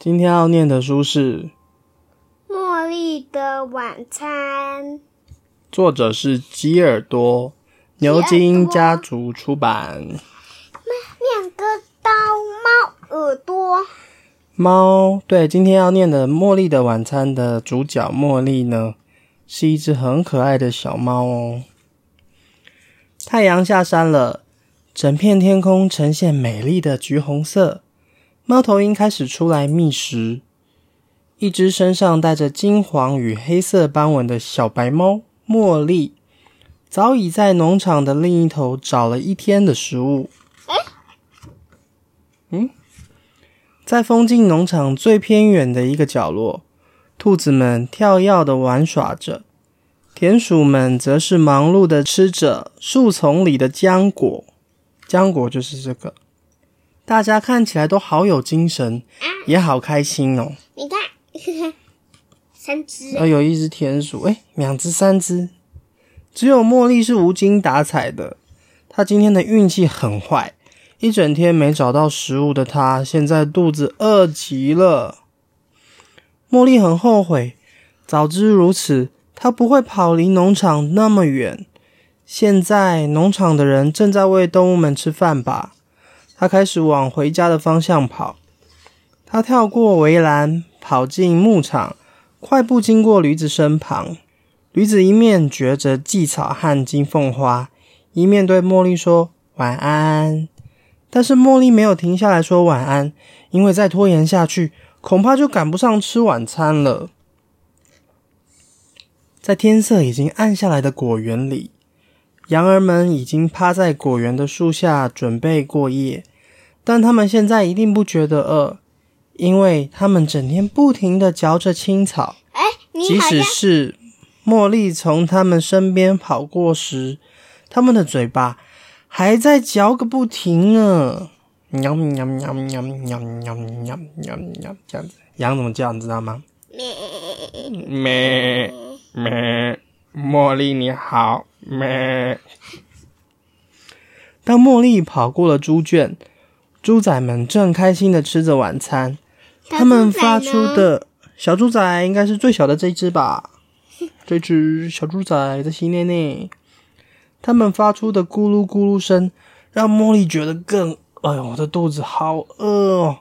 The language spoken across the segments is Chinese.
今天要念的书是《茉莉的晚餐》，作者是吉尔多，牛津家族出版。两个刀猫耳朵，猫对，今天要念的《茉莉的晚餐》的主角茉莉呢，是一只很可爱的小猫哦。太阳下山了，整片天空呈现美丽的橘红色。猫头鹰开始出来觅食。一只身上带着金黄与黑色斑纹的小白猫茉莉，早已在农场的另一头找了一天的食物。嗯，在风景农场最偏远的一个角落，兔子们跳跃的玩耍着，田鼠们则是忙碌的吃着树丛里的浆果。浆果就是这个。大家看起来都好有精神，也好开心哦。你看，三只，呃，有一只田鼠，哎，两只、三只，只有茉莉是无精打采的。她今天的运气很坏，一整天没找到食物的她，现在肚子饿极了。茉莉很后悔，早知如此，她不会跑离农场那么远。现在农场的人正在喂动物们吃饭吧。他开始往回家的方向跑。他跳过围栏，跑进牧场，快步经过驴子身旁。驴子一面嚼着荠草和金凤花，一面对茉莉说晚安。但是茉莉没有停下来说晚安，因为再拖延下去，恐怕就赶不上吃晚餐了。在天色已经暗下来的果园里，羊儿们已经趴在果园的树下准备过夜。但他们现在一定不觉得饿，因为他们整天不停的嚼着青草。哎，即使是茉莉从他们身边跑过时，他们的嘴巴还在嚼个不停呢。喵喵喵喵喵喵喵喵喵，这样子，羊怎么叫你知道吗？咩咩，茉莉你好，咩。当茉莉跑过了猪圈。猪仔们正开心的吃着晚餐，他们发出的小猪仔应该是最小的这只吧？这只小猪仔在洗脸呢，他们发出的咕噜咕噜声让茉莉觉得更……哎呦，我的肚子好饿哦！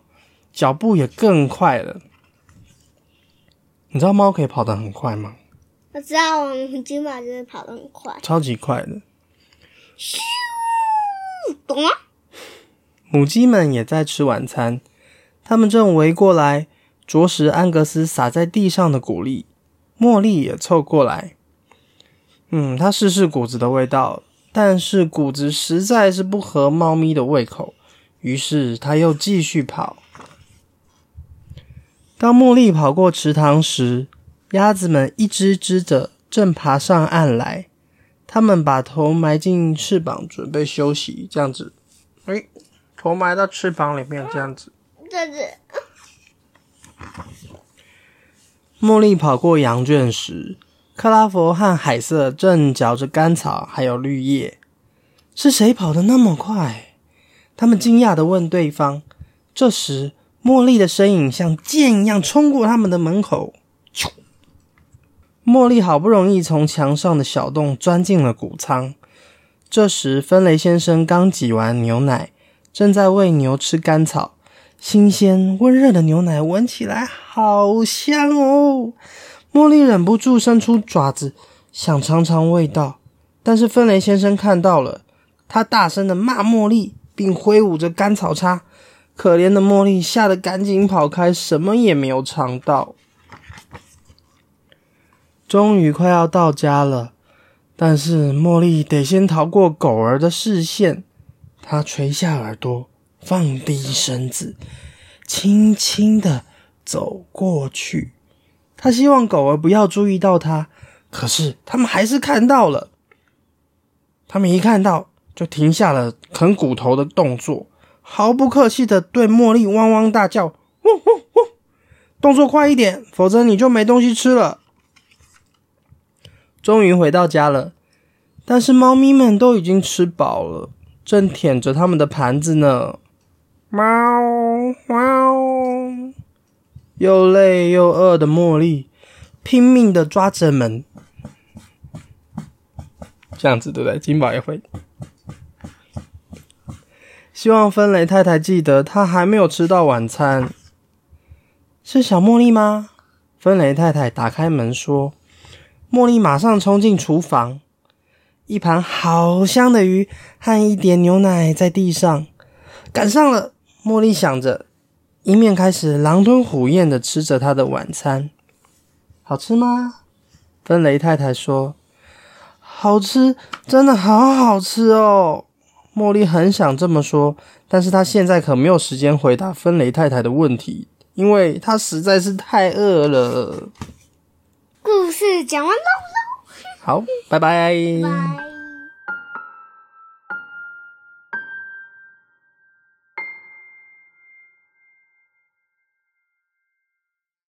脚步也更快了。你知道猫可以跑得很快吗？我知道，我金马真的跑得很快，超级快的。咻，懂吗？母鸡们也在吃晚餐，它们正围过来啄食安格斯撒在地上的谷粒。茉莉也凑过来，嗯，她试试谷子的味道，但是谷子实在是不合猫咪的胃口，于是它又继续跑。当茉莉跑过池塘时，鸭子们一只只的正爬上岸来，它们把头埋进翅膀，准备休息。这样子，哎。头埋到翅膀里面，这样子。这子。茉莉跑过羊圈时，克拉佛和海瑟正嚼着干草还有绿叶。是谁跑得那么快？他们惊讶的问对方。这时，茉莉的身影像箭一样冲过他们的门口。茉莉好不容易从墙上的小洞钻进了谷仓。这时，芬雷先生刚挤完牛奶。正在喂牛吃干草，新鲜温热的牛奶闻起来好香哦！茉莉忍不住伸出爪子想尝尝味道，但是芬雷先生看到了，他大声的骂茉莉，并挥舞着干草叉。可怜的茉莉吓得赶紧跑开，什么也没有尝到。终于快要到家了，但是茉莉得先逃过狗儿的视线。他垂下耳朵，放低身子，轻轻的走过去。他希望狗儿不要注意到他，可是他们还是看到了。他们一看到，就停下了啃骨头的动作，毫不客气的对茉莉汪汪大叫：“汪汪汪！动作快一点，否则你就没东西吃了。”终于回到家了，但是猫咪们都已经吃饱了。正舔着他们的盘子呢，猫猫。又累又饿的茉莉拼命的抓着门，这样子对不对？金宝也会。希望芬雷太太记得，她还没有吃到晚餐。是小茉莉吗？芬雷太太打开门说。茉莉马上冲进厨房，一盘好香的鱼和一点牛奶在地上。赶上了，茉莉想着，一面开始狼吞虎咽的吃着她的晚餐。好吃吗？芬雷太太说：“好吃，真的好好吃哦。”茉莉很想这么说，但是她现在可没有时间回答芬雷太太的问题，因为她实在是太饿了。故事讲完喽，好，拜拜。